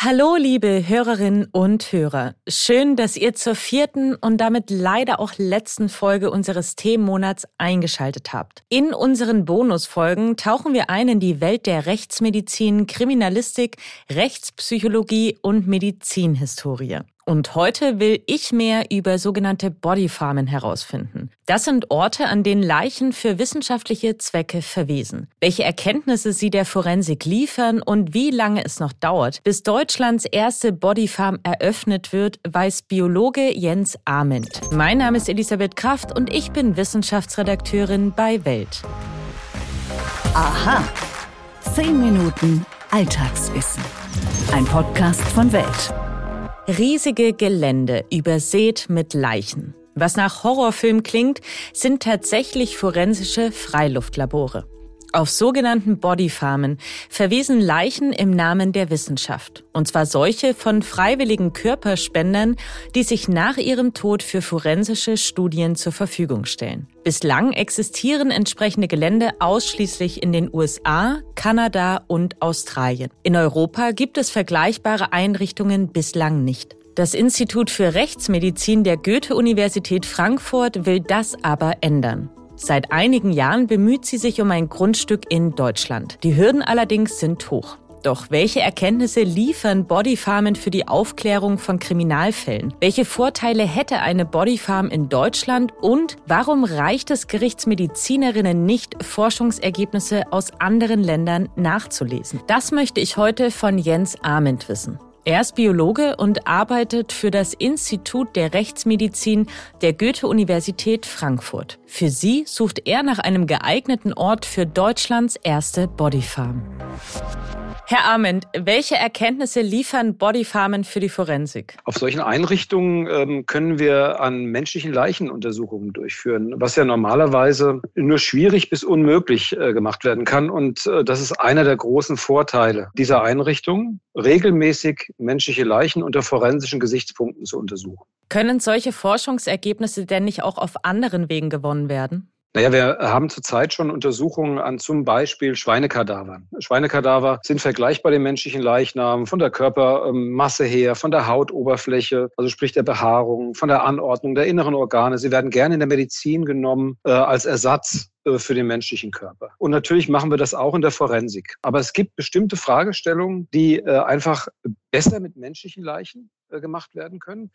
Hallo, liebe Hörerinnen und Hörer. Schön, dass ihr zur vierten und damit leider auch letzten Folge unseres Themenmonats eingeschaltet habt. In unseren Bonusfolgen tauchen wir ein in die Welt der Rechtsmedizin, Kriminalistik, Rechtspsychologie und Medizinhistorie. Und heute will ich mehr über sogenannte Bodyfarmen herausfinden. Das sind Orte, an denen Leichen für wissenschaftliche Zwecke verwesen. Welche Erkenntnisse sie der Forensik liefern und wie lange es noch dauert, bis Deutschlands erste Bodyfarm eröffnet wird, weiß Biologe Jens Ament. Mein Name ist Elisabeth Kraft und ich bin Wissenschaftsredakteurin bei Welt. Aha. Zehn Minuten Alltagswissen. Ein Podcast von Welt. Riesige Gelände übersät mit Leichen. Was nach Horrorfilm klingt, sind tatsächlich forensische Freiluftlabore. Auf sogenannten Bodyfarmen verwesen Leichen im Namen der Wissenschaft. Und zwar solche von freiwilligen Körperspendern, die sich nach ihrem Tod für forensische Studien zur Verfügung stellen. Bislang existieren entsprechende Gelände ausschließlich in den USA, Kanada und Australien. In Europa gibt es vergleichbare Einrichtungen bislang nicht. Das Institut für Rechtsmedizin der Goethe-Universität Frankfurt will das aber ändern. Seit einigen Jahren bemüht sie sich um ein Grundstück in Deutschland. Die Hürden allerdings sind hoch. Doch welche Erkenntnisse liefern Bodyfarmen für die Aufklärung von Kriminalfällen? Welche Vorteile hätte eine Bodyfarm in Deutschland? Und warum reicht es Gerichtsmedizinerinnen nicht, Forschungsergebnisse aus anderen Ländern nachzulesen? Das möchte ich heute von Jens Ament wissen. Er ist Biologe und arbeitet für das Institut der Rechtsmedizin der Goethe-Universität Frankfurt. Für sie sucht er nach einem geeigneten Ort für Deutschlands erste Bodyfarm. Herr Arment, welche Erkenntnisse liefern Bodyfarmen für die Forensik? Auf solchen Einrichtungen ähm, können wir an menschlichen Leichen Untersuchungen durchführen, was ja normalerweise nur schwierig bis unmöglich äh, gemacht werden kann. Und äh, das ist einer der großen Vorteile dieser Einrichtung, regelmäßig menschliche Leichen unter forensischen Gesichtspunkten zu untersuchen. Können solche Forschungsergebnisse denn nicht auch auf anderen Wegen gewonnen werden? Naja, wir haben zurzeit schon Untersuchungen an zum Beispiel Schweinekadavern. Schweinekadaver sind vergleichbar den menschlichen Leichnam von der Körpermasse her, von der Hautoberfläche, also sprich der Behaarung, von der Anordnung der inneren Organe. Sie werden gerne in der Medizin genommen äh, als Ersatz für den menschlichen Körper. Und natürlich machen wir das auch in der Forensik. Aber es gibt bestimmte Fragestellungen, die äh, einfach besser mit menschlichen Leichen äh, gemacht werden können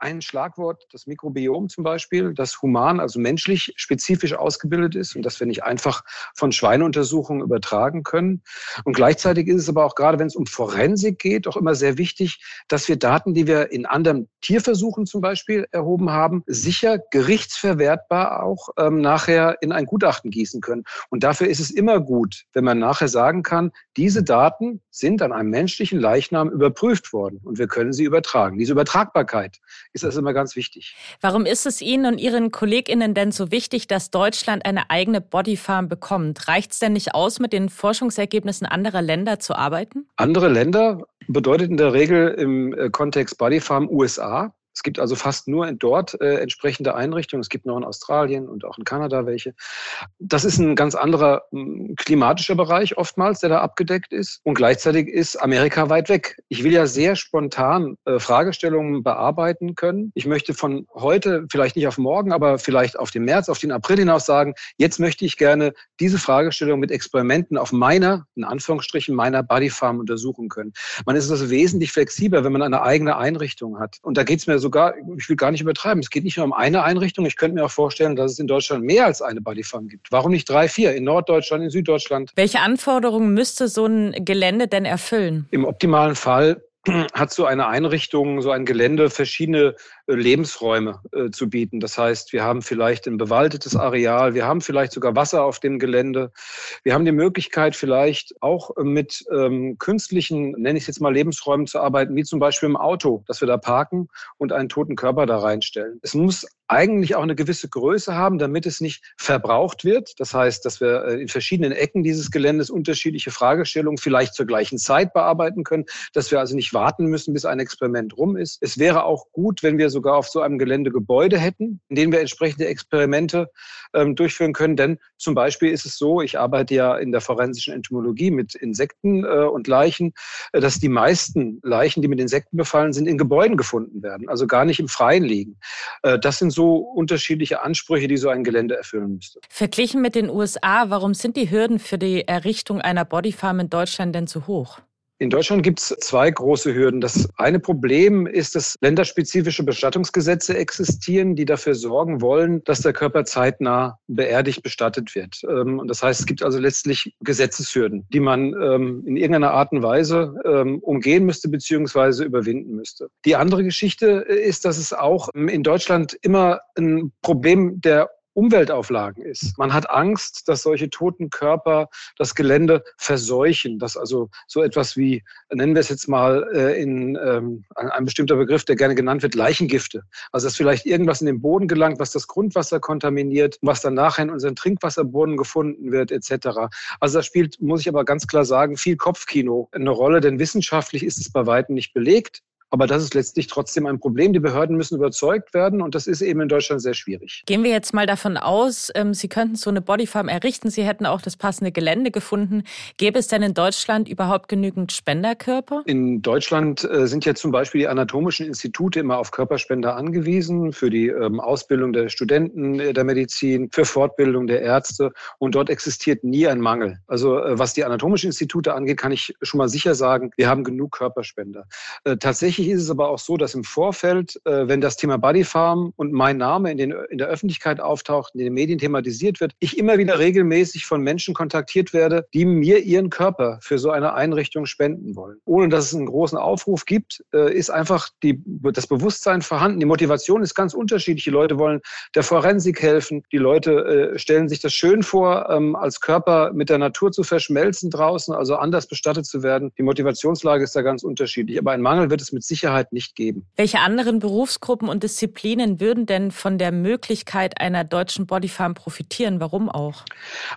ein Schlagwort, das Mikrobiom zum Beispiel, das human, also menschlich spezifisch ausgebildet ist und das wir nicht einfach von Schweineuntersuchungen übertragen können. Und gleichzeitig ist es aber auch gerade, wenn es um Forensik geht, auch immer sehr wichtig, dass wir Daten, die wir in anderen Tierversuchen zum Beispiel erhoben haben, sicher gerichtsverwertbar auch ähm, nachher in ein Gutachten gießen können. Und dafür ist es immer gut, wenn man nachher sagen kann, diese Daten sind an einem menschlichen Leichnam überprüft worden und wir können sie übertragen. Diese Übertragbarkeit ist das immer ganz wichtig. Warum ist es Ihnen und Ihren KollegInnen denn so wichtig, dass Deutschland eine eigene Bodyfarm bekommt? Reicht es denn nicht aus, mit den Forschungsergebnissen anderer Länder zu arbeiten? Andere Länder bedeutet in der Regel im äh, Kontext Bodyfarm USA. Es gibt also fast nur dort äh, entsprechende Einrichtungen. Es gibt noch in Australien und auch in Kanada welche. Das ist ein ganz anderer hm, klimatischer Bereich oftmals, der da abgedeckt ist. Und gleichzeitig ist Amerika weit weg. Ich will ja sehr spontan äh, Fragestellungen bearbeiten können. Ich möchte von heute, vielleicht nicht auf morgen, aber vielleicht auf den März, auf den April hinaus sagen, jetzt möchte ich gerne diese Fragestellung mit Experimenten auf meiner, in Anführungsstrichen, meiner Bodyfarm untersuchen können. Man ist also wesentlich flexibler, wenn man eine eigene Einrichtung hat. Und da geht es mir sogar, ich will gar nicht übertreiben, es geht nicht nur um eine Einrichtung. Ich könnte mir auch vorstellen, dass es in Deutschland mehr als eine Bodyfarm gibt. Warum nicht drei, vier? In Norddeutschland, in Süddeutschland. Welche Anforderungen müsste so ein Gelände denn erfüllen? Im optimalen Fall hat so eine Einrichtung, so ein Gelände verschiedene Lebensräume äh, zu bieten. Das heißt, wir haben vielleicht ein bewaldetes Areal, wir haben vielleicht sogar Wasser auf dem Gelände. Wir haben die Möglichkeit, vielleicht auch mit ähm, künstlichen, nenne ich es jetzt mal, Lebensräumen zu arbeiten, wie zum Beispiel im Auto, dass wir da parken und einen toten Körper da reinstellen. Es muss eigentlich auch eine gewisse Größe haben, damit es nicht verbraucht wird. Das heißt, dass wir äh, in verschiedenen Ecken dieses Geländes unterschiedliche Fragestellungen vielleicht zur gleichen Zeit bearbeiten können, dass wir also nicht warten müssen, bis ein Experiment rum ist. Es wäre auch gut, wenn wir sogar auf so einem Gelände Gebäude hätten, in denen wir entsprechende Experimente ähm, durchführen können. Denn zum Beispiel ist es so, ich arbeite ja in der forensischen Entomologie mit Insekten äh, und Leichen, äh, dass die meisten Leichen, die mit Insekten befallen sind, in Gebäuden gefunden werden, also gar nicht im Freien liegen. Äh, das sind so unterschiedliche Ansprüche, die so ein Gelände erfüllen müsste. Verglichen mit den USA, warum sind die Hürden für die Errichtung einer Bodyfarm in Deutschland denn zu hoch? In Deutschland gibt es zwei große Hürden. Das eine Problem ist, dass länderspezifische Bestattungsgesetze existieren, die dafür sorgen wollen, dass der Körper zeitnah beerdigt bestattet wird. Ähm, und das heißt, es gibt also letztlich Gesetzeshürden, die man ähm, in irgendeiner Art und Weise ähm, umgehen müsste bzw. überwinden müsste. Die andere Geschichte ist, dass es auch in Deutschland immer ein Problem der Umweltauflagen ist. Man hat Angst, dass solche toten Körper das Gelände verseuchen, dass also so etwas wie, nennen wir es jetzt mal äh, in ähm, ein bestimmter Begriff, der gerne genannt wird, Leichengifte. Also dass vielleicht irgendwas in den Boden gelangt, was das Grundwasser kontaminiert, was dann nachher in unseren Trinkwasserbrunnen gefunden wird, etc. Also da spielt, muss ich aber ganz klar sagen, viel Kopfkino eine Rolle, denn wissenschaftlich ist es bei weitem nicht belegt. Aber das ist letztlich trotzdem ein Problem. Die Behörden müssen überzeugt werden und das ist eben in Deutschland sehr schwierig. Gehen wir jetzt mal davon aus, ähm, Sie könnten so eine Bodyfarm errichten. Sie hätten auch das passende Gelände gefunden. Gäbe es denn in Deutschland überhaupt genügend Spenderkörper? In Deutschland äh, sind ja zum Beispiel die anatomischen Institute immer auf Körperspender angewiesen für die ähm, Ausbildung der Studenten der Medizin, für Fortbildung der Ärzte. Und dort existiert nie ein Mangel. Also äh, was die anatomischen Institute angeht, kann ich schon mal sicher sagen, wir haben genug Körperspender. Äh, tatsächlich Tatsächlich ist es aber auch so, dass im Vorfeld, äh, wenn das Thema Bodyfarm und mein Name in, den, in der Öffentlichkeit auftaucht, in den Medien thematisiert wird, ich immer wieder regelmäßig von Menschen kontaktiert werde, die mir ihren Körper für so eine Einrichtung spenden wollen. Ohne dass es einen großen Aufruf gibt, äh, ist einfach die, das Bewusstsein vorhanden. Die Motivation ist ganz unterschiedlich. Die Leute wollen der Forensik helfen. Die Leute äh, stellen sich das schön vor, ähm, als Körper mit der Natur zu verschmelzen draußen, also anders bestattet zu werden. Die Motivationslage ist da ganz unterschiedlich. Aber ein Mangel wird es mit Sicherheit nicht geben. Welche anderen Berufsgruppen und Disziplinen würden denn von der Möglichkeit einer deutschen Bodyfarm profitieren? Warum auch?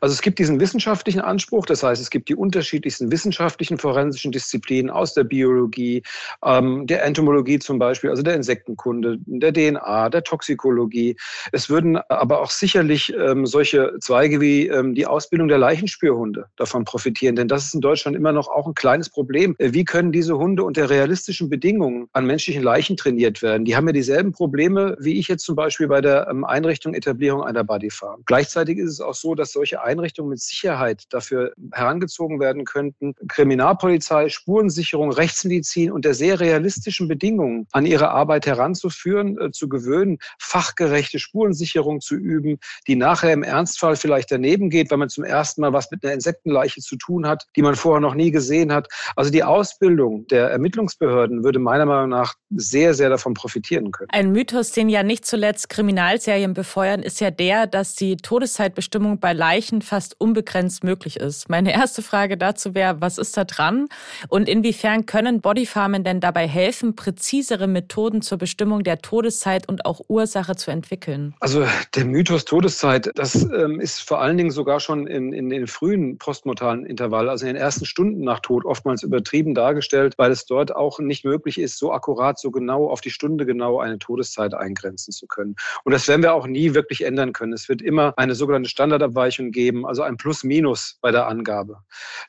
Also es gibt diesen wissenschaftlichen Anspruch, das heißt, es gibt die unterschiedlichsten wissenschaftlichen forensischen Disziplinen aus der Biologie, ähm, der Entomologie zum Beispiel, also der Insektenkunde, der DNA, der Toxikologie. Es würden aber auch sicherlich ähm, solche Zweige wie ähm, die Ausbildung der Leichenspürhunde davon profitieren, denn das ist in Deutschland immer noch auch ein kleines Problem. Äh, wie können diese Hunde unter realistischen Bedingungen Bedingungen an menschlichen Leichen trainiert werden, die haben ja dieselben Probleme wie ich jetzt zum Beispiel bei der ähm, Einrichtung, Etablierung einer Bodyfarm. Gleichzeitig ist es auch so, dass solche Einrichtungen mit Sicherheit dafür herangezogen werden könnten, Kriminalpolizei, Spurensicherung, Rechtsmedizin unter sehr realistischen Bedingungen an ihre Arbeit heranzuführen, äh, zu gewöhnen, fachgerechte Spurensicherung zu üben, die nachher im Ernstfall vielleicht daneben geht, weil man zum ersten Mal was mit einer Insektenleiche zu tun hat, die man vorher noch nie gesehen hat. Also die Ausbildung der Ermittlungsbehörden würde meiner Meinung nach sehr, sehr davon profitieren können. Ein Mythos, den ja nicht zuletzt Kriminalserien befeuern, ist ja der, dass die Todeszeitbestimmung bei Leichen fast unbegrenzt möglich ist. Meine erste Frage dazu wäre, was ist da dran? Und inwiefern können Bodyfarmen denn dabei helfen, präzisere Methoden zur Bestimmung der Todeszeit und auch Ursache zu entwickeln? Also der Mythos Todeszeit, das ähm, ist vor allen Dingen sogar schon in, in den frühen postmortalen Intervall, also in den ersten Stunden nach Tod, oftmals übertrieben dargestellt, weil es dort auch nicht möglich möglich ist, so akkurat, so genau auf die Stunde genau eine Todeszeit eingrenzen zu können. Und das werden wir auch nie wirklich ändern können. Es wird immer eine sogenannte Standardabweichung geben, also ein Plus-Minus bei der Angabe.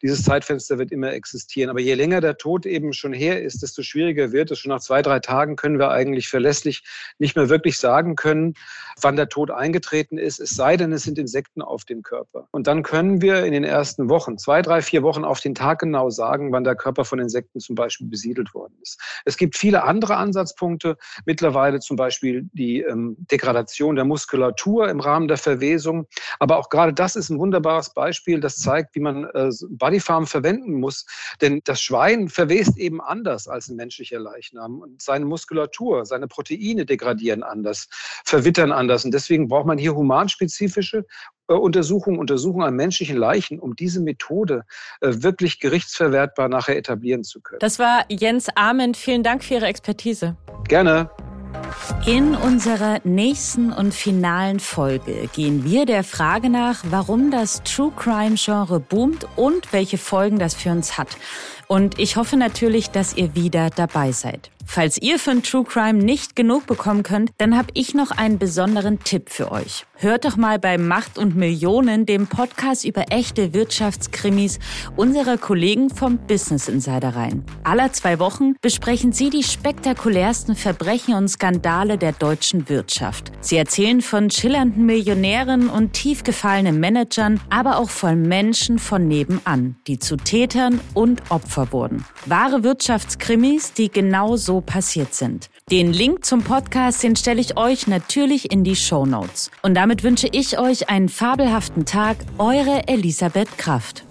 Dieses Zeitfenster wird immer existieren. Aber je länger der Tod eben schon her ist, desto schwieriger wird es. Schon nach zwei, drei Tagen können wir eigentlich verlässlich nicht mehr wirklich sagen können, wann der Tod eingetreten ist, es sei denn, es sind Insekten auf dem Körper. Und dann können wir in den ersten Wochen, zwei, drei, vier Wochen auf den Tag genau sagen, wann der Körper von Insekten zum Beispiel besiedelt worden ist. Es gibt viele andere Ansatzpunkte, mittlerweile zum Beispiel die ähm, Degradation der Muskulatur im Rahmen der Verwesung. Aber auch gerade das ist ein wunderbares Beispiel, das zeigt, wie man äh, Bodyfarm verwenden muss. Denn das Schwein verwest eben anders als ein menschlicher Leichnam. Und seine Muskulatur, seine Proteine degradieren anders, verwittern anders. Und deswegen braucht man hier humanspezifische Untersuchungen, Untersuchungen an menschlichen Leichen, um diese Methode äh, wirklich gerichtsverwertbar nachher etablieren zu können. Das war Jens Ament. Vielen Dank für Ihre Expertise. Gerne. In unserer nächsten und finalen Folge gehen wir der Frage nach, warum das True Crime Genre boomt und welche Folgen das für uns hat. Und ich hoffe natürlich, dass ihr wieder dabei seid. Falls ihr von True Crime nicht genug bekommen könnt, dann habe ich noch einen besonderen Tipp für euch. Hört doch mal bei Macht und Millionen, dem Podcast über echte Wirtschaftskrimis unserer Kollegen vom Business Insider rein. Aller zwei Wochen besprechen sie die spektakulärsten Verbrechen und Skandale der deutschen Wirtschaft. Sie erzählen von schillernden Millionären und tief gefallenen Managern, aber auch von Menschen von nebenan, die zu Tätern und Opfer wurden. Wahre Wirtschaftskrimis, die genau passiert sind. Den Link zum Podcast, den stelle ich euch natürlich in die Show Notes. Und damit wünsche ich euch einen fabelhaften Tag. Eure Elisabeth Kraft.